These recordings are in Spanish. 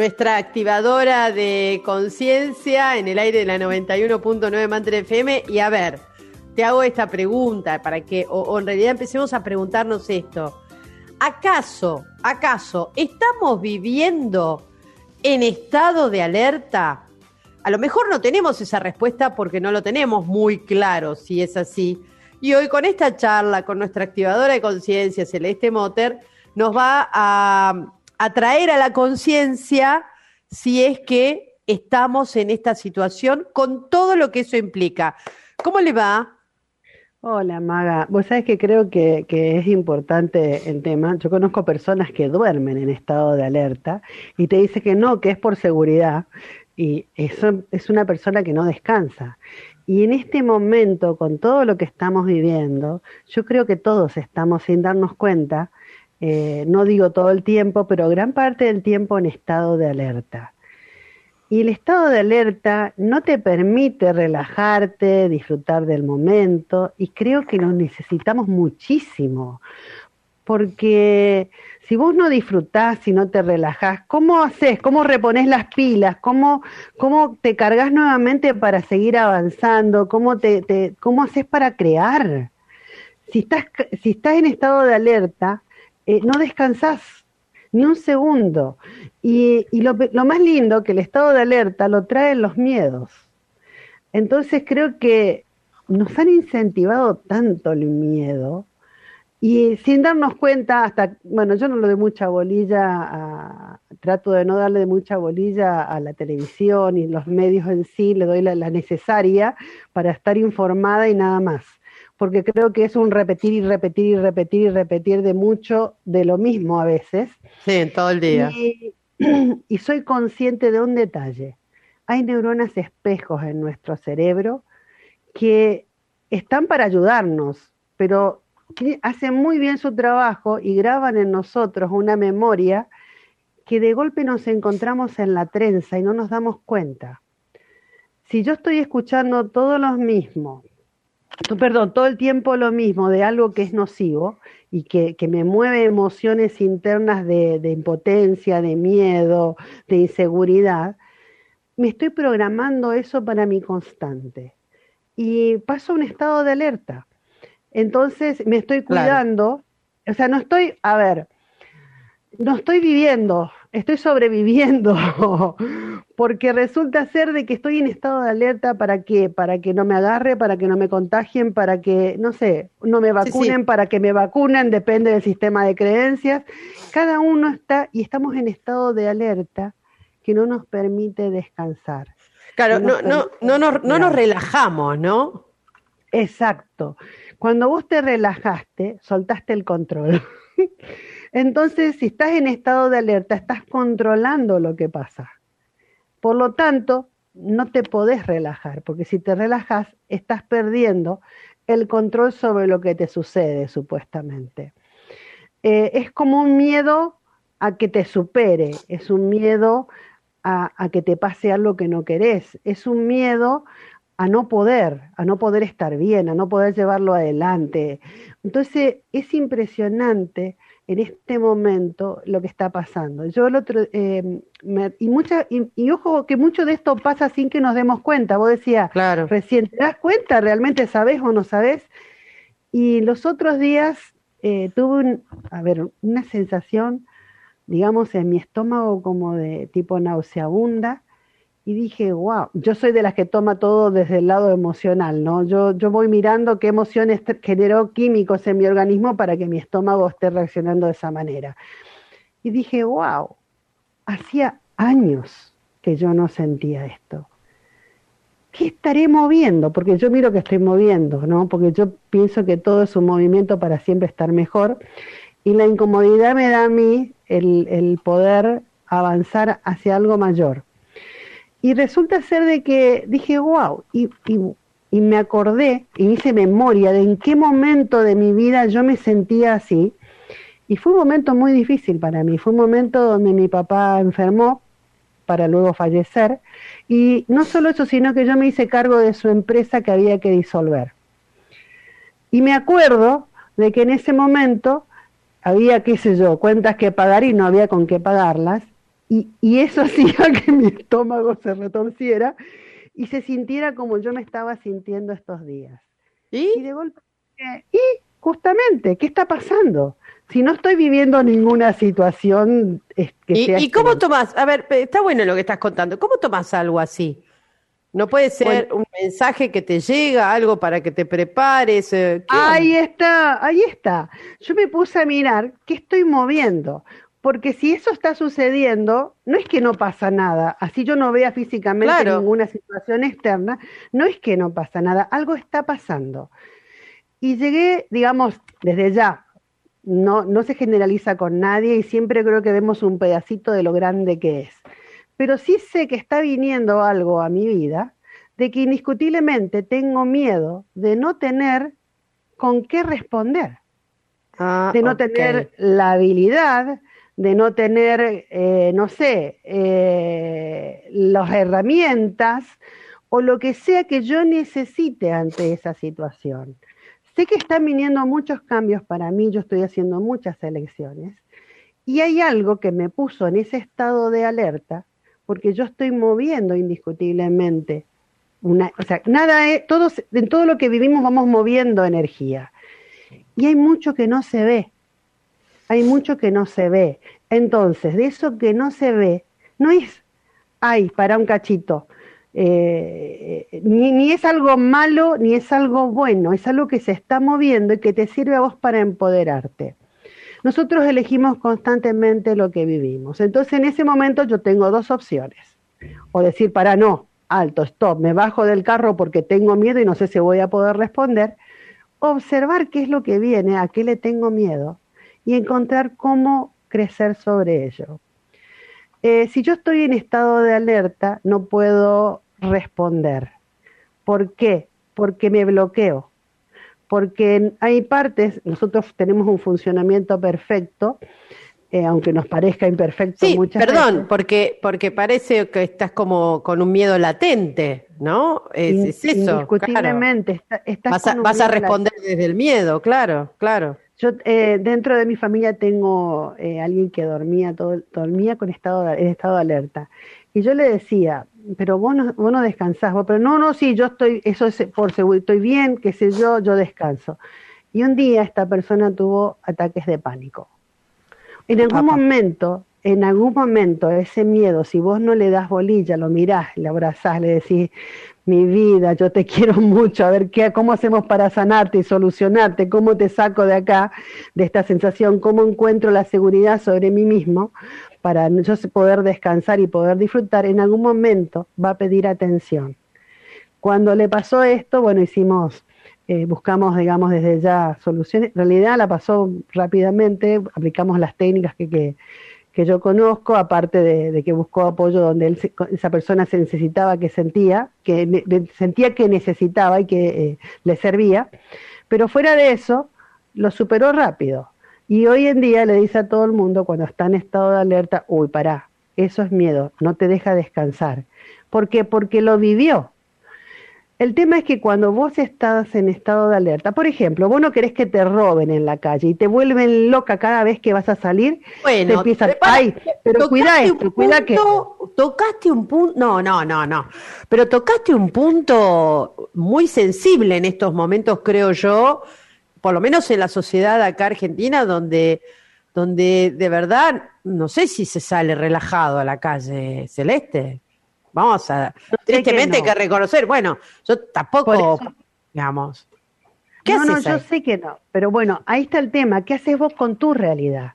Nuestra activadora de conciencia en el aire de la 91.9 Mantra FM. Y a ver, te hago esta pregunta para que, o, en realidad empecemos a preguntarnos esto. ¿Acaso, acaso, estamos viviendo en estado de alerta? A lo mejor no tenemos esa respuesta porque no lo tenemos muy claro si es así. Y hoy con esta charla, con nuestra activadora de conciencia, Celeste Motter, nos va a atraer a la conciencia si es que estamos en esta situación con todo lo que eso implica. ¿Cómo le va? Hola Maga, vos sabés que creo que, es importante el tema. Yo conozco personas que duermen en estado de alerta y te dice que no, que es por seguridad y eso es una persona que no descansa. Y en este momento, con todo lo que estamos viviendo, yo creo que todos estamos sin darnos cuenta eh, no digo todo el tiempo, pero gran parte del tiempo en estado de alerta. Y el estado de alerta no te permite relajarte, disfrutar del momento, y creo que lo necesitamos muchísimo, porque si vos no disfrutás, si no te relajás, ¿cómo haces? ¿Cómo repones las pilas? ¿Cómo, cómo te cargas nuevamente para seguir avanzando? ¿Cómo, te, cómo haces para crear? Si estás, si estás en estado de alerta, eh, no descansás ni un segundo. Y, lo, más lindo que el estado de alerta lo traen los miedos. Entonces creo que nos han incentivado tanto el miedo y sin darnos cuenta, hasta, bueno, yo no lo doy mucha bolilla, trato de no darle mucha bolilla a la televisión y los medios en sí, le doy la necesaria para estar informada y nada más porque creo que es un repetir y repetir y repetir y repetir de mucho de lo mismo a veces. Sí, todo el día. Y, soy consciente de un detalle. Hay neuronas espejos en nuestro cerebro que están para ayudarnos, pero hacen muy bien su trabajo y graban en nosotros una memoria que de golpe nos encontramos en la trenza y no nos damos cuenta. Si yo estoy escuchando todos los mismos, perdón, todo el tiempo lo mismo de algo que es nocivo y que, me mueve emociones internas de, de, impotencia, de miedo, de inseguridad, me estoy programando eso para mi constante. Y paso a un estado de alerta. Entonces me estoy cuidando, o sea, no estoy, a ver, no estoy viviendo, estoy sobreviviendo, porque resulta ser de que estoy en estado de alerta para que, para que no me agarre, para que no me contagien, para que, no sé, no me vacunen, para que me vacunen, depende del sistema de creencias. Cada uno está y estamos en estado de alerta que no nos permite descansar. Claro, no, no, no, nos, no nos relajamos, ¿no? Exacto. Cuando vos te relajaste, soltaste el control. Entonces, si estás en estado de alerta, estás controlando lo que pasa. Por lo tanto, no te podés relajar, porque si te relajas, estás perdiendo el control sobre lo que te sucede, supuestamente. Eh, es como un miedo a que te supere, es un miedo a, a, que te pase algo que no querés, es un miedo a no poder, a no poder estar bien, a no poder llevarlo adelante. Entonces es impresionante en este momento lo que está pasando. Yo el otro, eh, y, mucha, y, ojo que mucho de esto pasa sin que nos demos cuenta. Vos decías, claro. recién, ¿te das cuenta? ¿Realmente sabes o no sabes? Y los otros días eh, tuve, a ver, una sensación, digamos, en mi estómago como de tipo nauseabunda y dije, wow, yo soy de las que toma todo desde el lado emocional, ¿no? Yo, yo voy mirando qué emociones generó químicos en mi organismo para que mi estómago esté reaccionando de esa manera. Y dije, wow, hacía años que yo no sentía esto. ¿Qué estaré moviendo? Porque yo miro que estoy moviendo, ¿no? Porque yo pienso que todo es un movimiento para siempre estar mejor. Y la incomodidad me da a mí el, el poder avanzar hacia algo mayor. Y resulta ser de que dije, wow, y, y, me acordé y hice memoria de en qué momento de mi vida yo me sentía así. Y fue un momento muy difícil para mí, fue un momento donde mi papá enfermó para luego fallecer. Y no solo eso, sino que yo me hice cargo de su empresa que había que disolver. Y me acuerdo de que en ese momento había, qué sé yo, cuentas que pagar y no había con qué pagarlas. Y, eso hacía que mi estómago se retorciera y se sintiera como yo me estaba sintiendo estos días. Y, de golpe, y justamente, ¿qué está pasando? Si no estoy viviendo ninguna situación que ¿Y, sea... ¿Y cómo tomás? A ver, está bueno lo que estás contando. ¿Cómo tomás algo así? No puede ser un mensaje que te llega, algo para que te prepares. Eh, ahí está, ahí está. Yo me puse a mirar qué estoy moviendo, porque si eso está sucediendo, no es que no pasa nada. Así yo no vea físicamente ninguna situación externa, no es que no pasa nada, algo está pasando. Y llegué, digamos, desde ya, no, no se generaliza con nadie y siempre creo que vemos un pedacito de lo grande que es pero sí sé que está viniendo algo a mi vida de que indiscutiblemente tengo miedo de no tener con qué responder, ah, de no tener la habilidad, de no tener, eh, no sé, eh, las herramientas o lo que sea que yo necesite ante esa situación. Sé que están viniendo muchos cambios para mí, yo estoy haciendo muchas elecciones, y hay algo que me puso en ese estado de alerta porque yo estoy moviendo indiscutiblemente. Una, o sea, nada es, todos, en todo lo que vivimos vamos moviendo energía. Y hay mucho que no se ve. Hay mucho que no se ve. Entonces, de eso que no se ve, no es, ay, para un cachito. Eh, ni, ni es algo malo ni es algo bueno, es algo que se está moviendo y que te sirve a vos para empoderarte. Nosotros elegimos constantemente lo que vivimos. Entonces en ese momento yo tengo dos opciones. O decir, para no, alto, stop, me bajo del carro porque tengo miedo y no sé si voy a poder responder. Observar qué es lo que viene, a qué le tengo miedo y encontrar cómo crecer sobre ello. Eh, si yo estoy en estado de alerta, no puedo responder. ¿Por qué? Porque me bloqueo porque hay partes, nosotros tenemos un funcionamiento perfecto, eh, aunque nos parezca imperfecto sí, muchas perdón, porque porque parece que estás como con un miedo latente, ¿no? Es, eso. Indiscutiblemente. vas a, responder desde el miedo, claro, claro. Yo eh, dentro de mi familia tengo eh, alguien que dormía todo, dormía con estado en estado de alerta y yo le decía, pero vos no, vos no descansás, vos, pero no, no, sí, yo estoy, eso es por seguro, estoy bien, qué sé yo, yo descanso. Y un día esta persona tuvo ataques de pánico. En algún momento, en algún momento, ese miedo, si vos no le das bolilla, lo mirás, le abrazás, le decís, mi vida, yo te quiero mucho, a ver qué, cómo hacemos para sanarte y solucionarte, cómo te saco de acá, de esta sensación, cómo encuentro la seguridad sobre mí mismo, para yo poder descansar y poder disfrutar, en algún momento va a pedir atención. Cuando le pasó esto, bueno, hicimos, eh, buscamos, digamos, desde ya soluciones. En realidad la pasó rápidamente, aplicamos las técnicas que, que, yo conozco, aparte de, que buscó apoyo donde esa persona se necesitaba, que sentía, que sentía que necesitaba y que eh, le servía. Pero fuera de eso, lo superó rápido. Y hoy en día le dice a todo el mundo cuando está en estado de alerta, uy, pará, eso es miedo, no te deja descansar. ¿Por qué? Porque lo vivió. El tema es que cuando vos estás en estado de alerta, por ejemplo, vos no querés que te roben en la calle y te vuelven loca cada vez que vas a salir, bueno, te empiezan, ay, pero cuida esto, cuida que... Tocaste un punto, no, no, no, no, pero tocaste un punto muy sensible en estos momentos, creo yo, por lo menos en la sociedad acá argentina, donde, donde de verdad no sé si se sale relajado a la calle celeste. Vamos a, tristemente hay que reconocer, bueno, yo tampoco, digamos. ¿qué no, no, yo sé que no, pero bueno, ahí está el tema, ¿qué haces vos con tu realidad?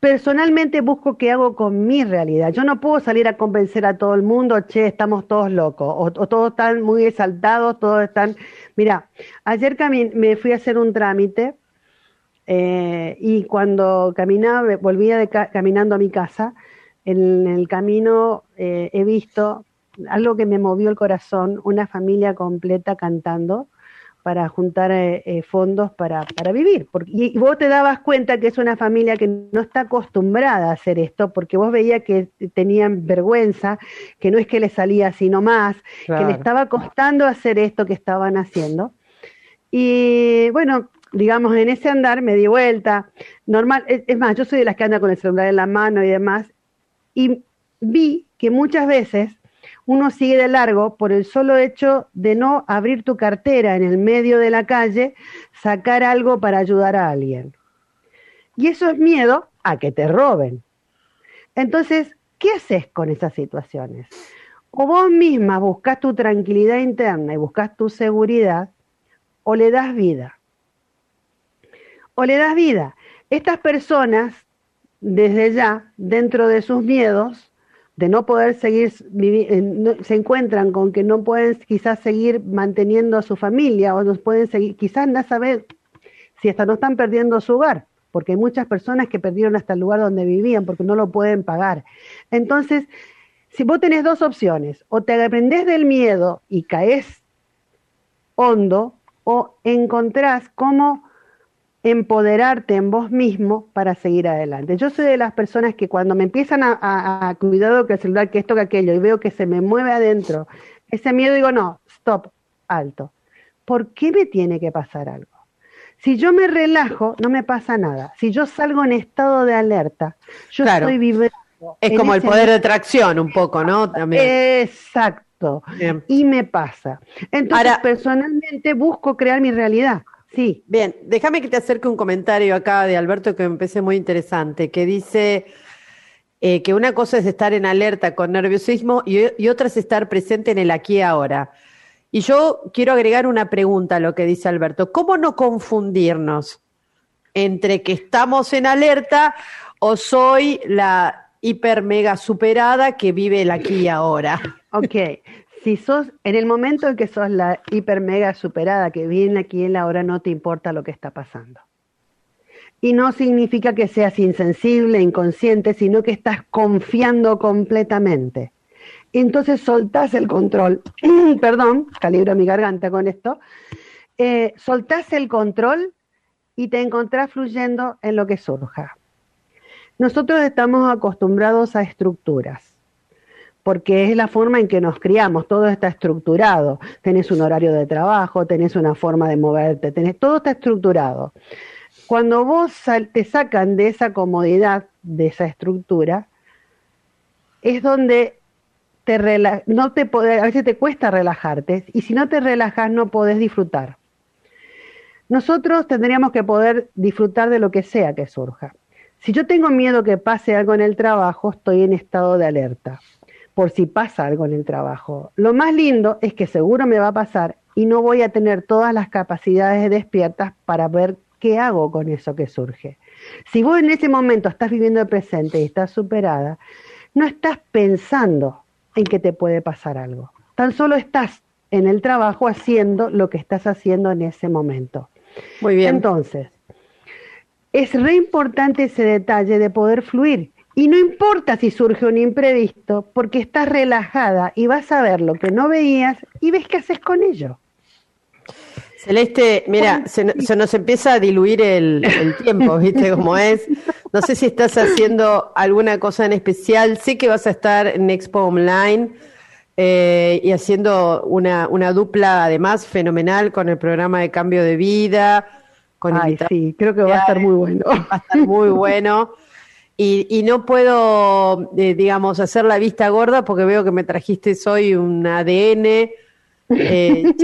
Personalmente busco qué hago con mi realidad. Yo no puedo salir a convencer a todo el mundo, che, estamos todos locos, o, o todos están muy exaltados, todos están Mira, ayer me fui a hacer un trámite eh, y cuando caminaba, volvía caminando a mi casa, en el camino eh, he visto algo que me movió el corazón, una familia completa cantando para juntar eh, eh, fondos para, para vivir. Porque, y, vos te dabas cuenta que es una familia que no está acostumbrada a hacer esto, porque vos veías que tenían vergüenza, que no es que le salía sino más, que le estaba costando hacer esto que estaban haciendo. Y bueno, digamos, en ese andar me di vuelta. Normal, es, es más, yo soy de las que anda con el celular en la mano y demás, y vi que muchas veces uno sigue de largo por el solo hecho de no abrir tu cartera en el medio de la calle, sacar algo para ayudar a alguien. Y eso es miedo a que te roben. Entonces, ¿qué haces con esas situaciones? O vos misma buscas tu tranquilidad interna y buscas tu seguridad, o le das vida. O le das vida. Estas personas, desde ya, dentro de sus miedos, de no poder seguir, se encuentran con que no pueden quizás seguir manteniendo a su familia o no pueden seguir, quizás no saber si hasta no están perdiendo su hogar, porque hay muchas personas que perdieron hasta el lugar donde vivían porque no lo pueden pagar. Entonces, si vos tenés dos opciones, o te aprendes del miedo y caes hondo, o encontrás cómo empoderarte en vos mismo para seguir adelante. Yo soy de las personas que cuando me empiezan a, cuidado que el celular, que esto, que aquello, y veo que se me mueve adentro, ese miedo digo, no, stop, alto. ¿Por qué me tiene que pasar algo? Si yo me relajo, no me pasa nada. Si yo salgo en estado de alerta, yo estoy viviendo. Es como el poder de tracción, un poco, ¿no? También. Exacto. Y me pasa. Entonces, personalmente busco crear mi realidad. Sí. Bien, déjame que te acerque un comentario acá de Alberto que me parece muy interesante, que dice eh, que una cosa es estar en alerta con nerviosismo y, otra es estar presente en el aquí y ahora. Y yo quiero agregar una pregunta a lo que dice Alberto. ¿Cómo no confundirnos entre que estamos en alerta o soy la hiper mega superada que vive el aquí y ahora? Ok, si sos, en el momento en que sos la hiper mega superada que viene aquí en la hora, no te importa lo que está pasando. Y no significa que seas insensible, inconsciente, sino que estás confiando completamente. Entonces soltás el control. Perdón, calibro mi garganta con esto. Eh, soltás el control y te encontrás fluyendo en lo que surja. Nosotros estamos acostumbrados a estructuras porque es la forma en que nos criamos, todo está estructurado, tenés un horario de trabajo, tenés una forma de moverte, tenés, todo está estructurado. Cuando vos te sacan de esa comodidad, de esa estructura, es donde te no te a veces te cuesta relajarte y si no te relajas no podés disfrutar. Nosotros tendríamos que poder disfrutar de lo que sea que surja. Si yo tengo miedo que pase algo en el trabajo, estoy en estado de alerta por si pasa algo en el trabajo. Lo más lindo es que seguro me va a pasar y no voy a tener todas las capacidades despiertas para ver qué hago con eso que surge. Si vos en ese momento estás viviendo el presente y estás superada, no estás pensando en que te puede pasar algo. Tan solo estás en el trabajo haciendo lo que estás haciendo en ese momento. Muy bien. Entonces, es re importante ese detalle de poder fluir y no importa si surge un imprevisto, porque estás relajada y vas a ver lo que no veías y ves qué haces con ello. Celeste, mira, se, nos empieza a diluir el, tiempo, ¿viste cómo es? No sé si estás haciendo alguna cosa en especial. Sé que vas a estar en Expo Online eh, y haciendo una, una dupla, además, fenomenal con el programa de cambio de vida. Con Ay, sí, creo que va a estar muy bueno. Va a estar muy bueno. Y, no puedo, eh, digamos, hacer la vista gorda porque veo que me trajiste hoy un ADN. Eh,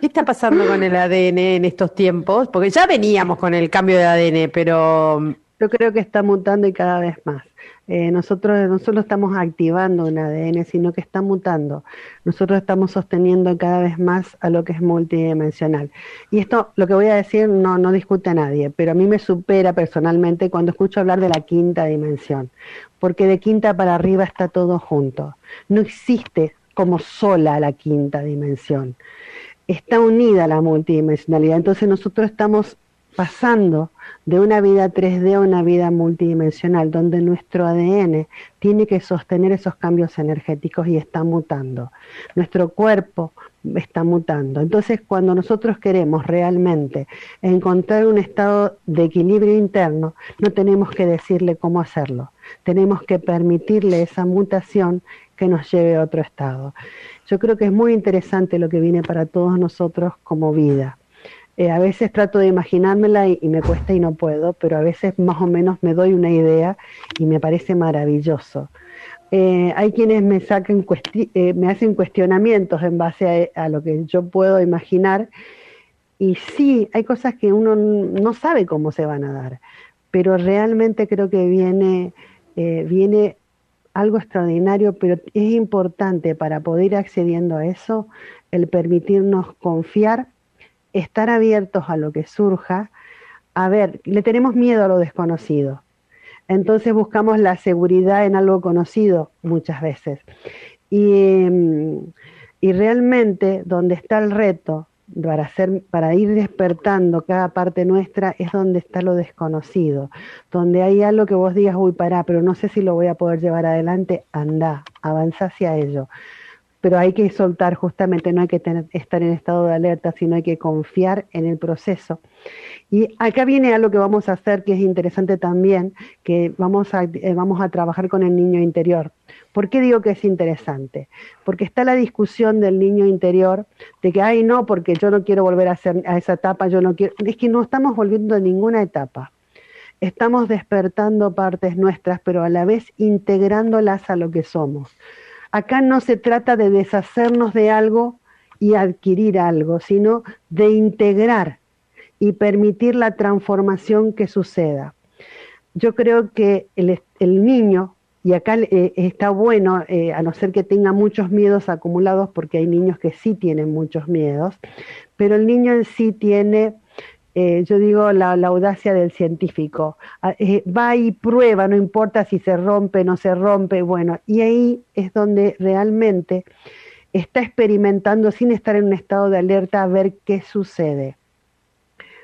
¿Qué está pasando con el ADN en estos tiempos? Porque ya veníamos con el cambio de ADN, pero... Yo creo que está mutando y cada vez más. Eh, nosotros no solo estamos activando un ADN, sino que está mutando. Nosotros estamos sosteniendo cada vez más a lo que es multidimensional. Y esto, lo que voy a decir, no, no discute a nadie, pero a mí me supera personalmente cuando escucho hablar de la quinta dimensión, porque de quinta para arriba está todo junto. No existe como sola la quinta dimensión. Está unida la multidimensionalidad. Entonces nosotros estamos pasando de una vida 3D a una vida multidimensional, donde nuestro ADN tiene que sostener esos cambios energéticos y está mutando. Nuestro cuerpo está mutando. Entonces, cuando nosotros queremos realmente encontrar un estado de equilibrio interno, no tenemos que decirle cómo hacerlo. Tenemos que permitirle esa mutación que nos lleve a otro estado. Yo creo que es muy interesante lo que viene para todos nosotros como vida. Eh, a veces trato de imaginármela y, me cuesta y no puedo, pero a veces más o menos me doy una idea y me parece maravilloso. Eh, hay quienes me, saquen eh, me hacen cuestionamientos en base a, lo que yo puedo imaginar y sí, hay cosas que uno no sabe cómo se van a dar, pero realmente creo que viene, viene algo extraordinario, pero es importante para poder ir accediendo a eso el permitirnos confiar estar abiertos a lo que surja. A ver, le tenemos miedo a lo desconocido. Entonces buscamos la seguridad en algo conocido muchas veces. Y, mm, y realmente donde está el reto para, hacer, para ir despertando cada parte nuestra es donde está lo desconocido, donde hay algo que vos digas, uy, pará, pero no sé si lo voy a poder llevar adelante, anda, avanza hacia ello pero hay que soltar justamente, no hay que tener, estar en estado de alerta, sino hay que confiar en el proceso. Y acá viene algo que vamos a hacer que es interesante también, que vamos a, eh, vamos a trabajar con el niño interior. ¿Por qué digo que es interesante? Porque está la discusión del niño interior de que, ay, no, porque yo no quiero volver a, hacer, a esa etapa, yo no quiero. Es que no estamos volviendo a ninguna etapa. Estamos despertando partes nuestras, pero a la vez integrándolas a lo que somos. Acá no se trata de deshacernos de algo y adquirir algo, sino de integrar y permitir la transformación que suceda. Yo creo que el, niño, y acá eh, está bueno, eh, a no ser que tenga muchos miedos acumulados, porque hay niños que sí tienen muchos miedos, pero el niño en sí tiene eh, yo digo, la, audacia del científico. Ah, eh, va y prueba, no importa si se rompe, no se rompe, bueno, y ahí es donde realmente está experimentando sin estar en un estado de alerta a ver qué sucede.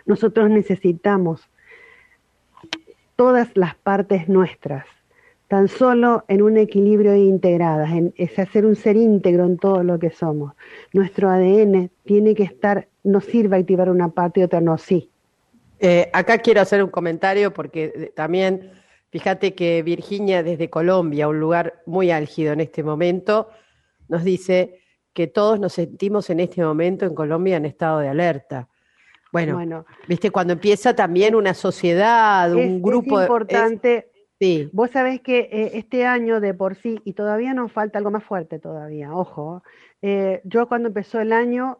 Nosotros necesitamos todas las partes nuestras, tan solo en un equilibrio integradas, en, es hacer un ser íntegro en todo lo que somos. Nuestro ADN tiene que estar no sirve activar una parte y otra no, sí. Eh, acá quiero hacer un comentario porque eh, también, fíjate que Virginia desde Colombia, un lugar muy álgido en este momento, nos dice que todos nos sentimos en este momento en Colombia en estado de alerta. Bueno, viste, cuando empieza también una sociedad, un grupo... Es importante... sí. Vos sabés que eh, este año de por sí, y todavía nos falta algo más fuerte todavía, ojo, yo cuando empezó el año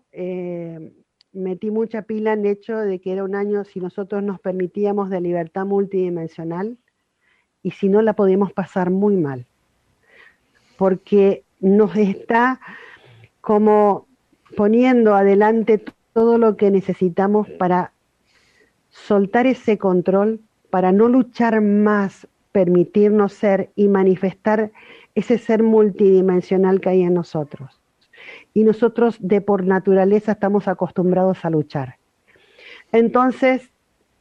metí mucha pila en el hecho de que era un año si nosotros nos permitíamos de libertad multidimensional y si no la podíamos pasar muy mal, porque nos está como poniendo adelante todo lo que necesitamos para soltar ese control, para no luchar más, permitirnos ser y manifestar ese ser multidimensional que hay en nosotros y nosotros de por naturaleza estamos acostumbrados a luchar. Entonces,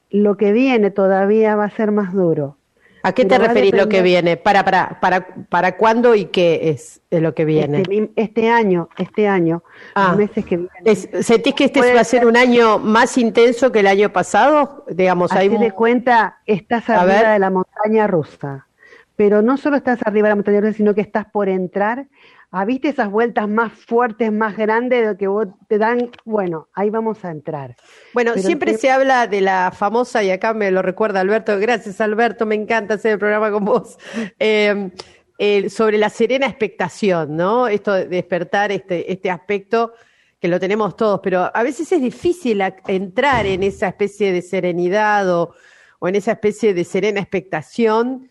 lo que viene todavía va a ser más duro. ¿A qué te referís lo que viene? ¿Para, para, para, para cuándo y qué es, lo que viene? Este, este año, este año, ah, meses que vienen. ¿Sentís que este va a ser un año más intenso que el año pasado? Digamos, hay de cuenta, estás arriba de la montaña rusa. Pero no solo estás arriba de la montaña rusa, sino que estás por entrar ¿Ah, viste esas vueltas más fuertes, más grandes de que vos te dan? Bueno, ahí vamos a entrar. Bueno, siempre se habla de la famosa, y acá me lo recuerda Alberto, gracias Alberto, me encanta hacer el programa con vos, em, sobre la serena expectación, ¿no? Esto de despertar este, este aspecto que lo tenemos todos, pero a veces es difícil entrar en esa especie de serenidad o, o en esa especie de serena expectación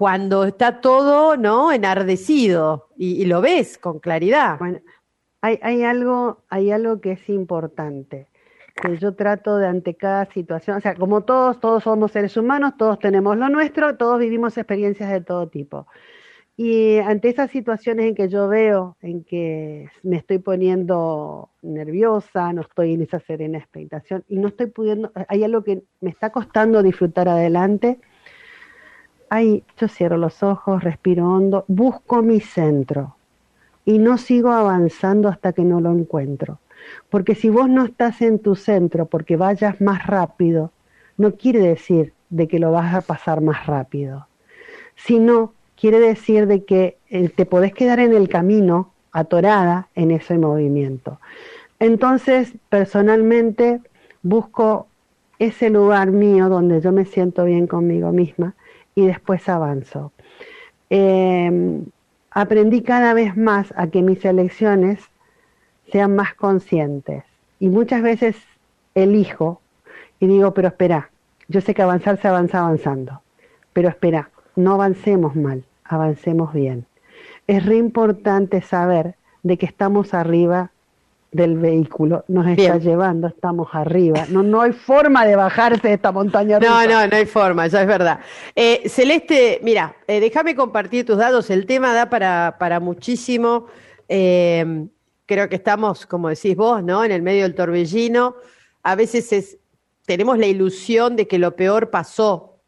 cuando está todo, ¿no? Enardecido y, lo ves con claridad. Bueno, hay, algo, hay algo que es importante, que yo trato de ante cada situación, o sea, como todos, todos somos seres humanos, todos tenemos lo nuestro, todos vivimos experiencias de todo tipo. Y ante esas situaciones en que yo veo, en que me estoy poniendo nerviosa, no estoy en esa serena expectación y no estoy pudiendo, hay algo que me está costando disfrutar adelante, ahí yo cierro los ojos, respiro hondo, busco mi centro y no sigo avanzando hasta que no lo encuentro. Porque si vos no estás en tu centro porque vayas más rápido, no quiere decir de que lo vas a pasar más rápido, sino quiere decir de que eh, te podés quedar en el camino atorada en ese movimiento. Entonces, personalmente, busco ese lugar mío donde yo me siento bien conmigo misma y después avanzo. Em, aprendí cada vez más a que mis elecciones sean más conscientes y muchas veces elijo y digo, pero espera, yo sé que avanzar se avanza avanzando, pero espera, no avancemos mal avancemos bien. Es re importante saber de que estamos arriba del vehículo, nos está llevando, estamos arriba. No, no hay forma de bajarse de esta montaña No, no, no hay forma, ya es verdad. Eh, Celeste, mira, eh, déjame compartir tus datos, el tema da para, para muchísimo. Eh, creo que estamos, como decís vos, ¿no? En el medio del torbellino. A veces es, tenemos la ilusión de que lo peor pasó,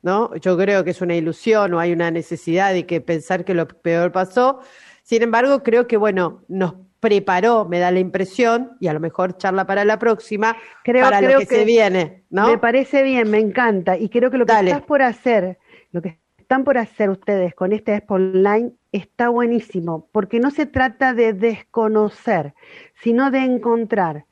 ¿no? Yo creo que es una ilusión o hay una necesidad de que pensar que lo peor pasó. Sin embargo, creo que, bueno, nos preparó, me da la impresión, y a lo mejor charla para la próxima, creo, para lo que, se viene, ¿no? Me parece bien, me encanta, y creo que lo que estás por hacer, lo que están por hacer ustedes con este Expo Online está buenísimo, porque no se trata de desconocer, sino de encontrar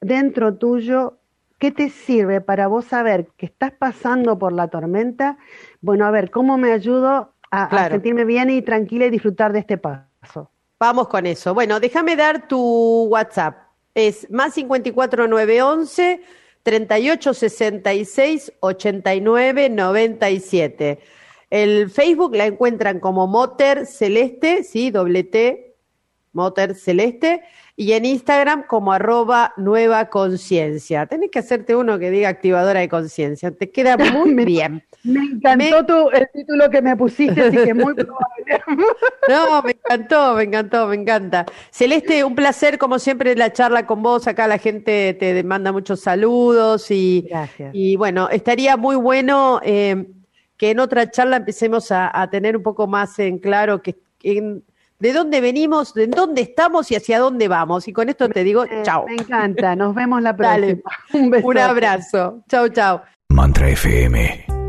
dentro tuyo ¿Qué te sirve para vos saber que estás pasando por la tormenta? Bueno, a ver, ¿cómo me ayudo a, sentirme bien y tranquila y disfrutar de este paso? Vamos con eso. Bueno, déjame dar tu WhatsApp. Es más 54911 3866 8997. El Facebook la encuentran como Moter Celeste, sí, doble T, Moter Celeste y en Instagram como arroba nueva conciencia. Tenés que hacerte uno que diga activadora de conciencia, te queda muy bien. Me encantó el título que me pusiste, así que muy probable. no, me encantó, me encantó, me encanta. Celeste, un placer como siempre la charla con vos, acá la gente te manda muchos saludos y, y bueno, estaría muy bueno eh, que en otra charla empecemos a, tener un poco más en claro que en, de dónde venimos, de dónde estamos y hacia dónde vamos. Y con esto te digo, chao. Me encanta, nos vemos la próxima. Un beso. Un abrazo. Chao, chao. Mantra FM,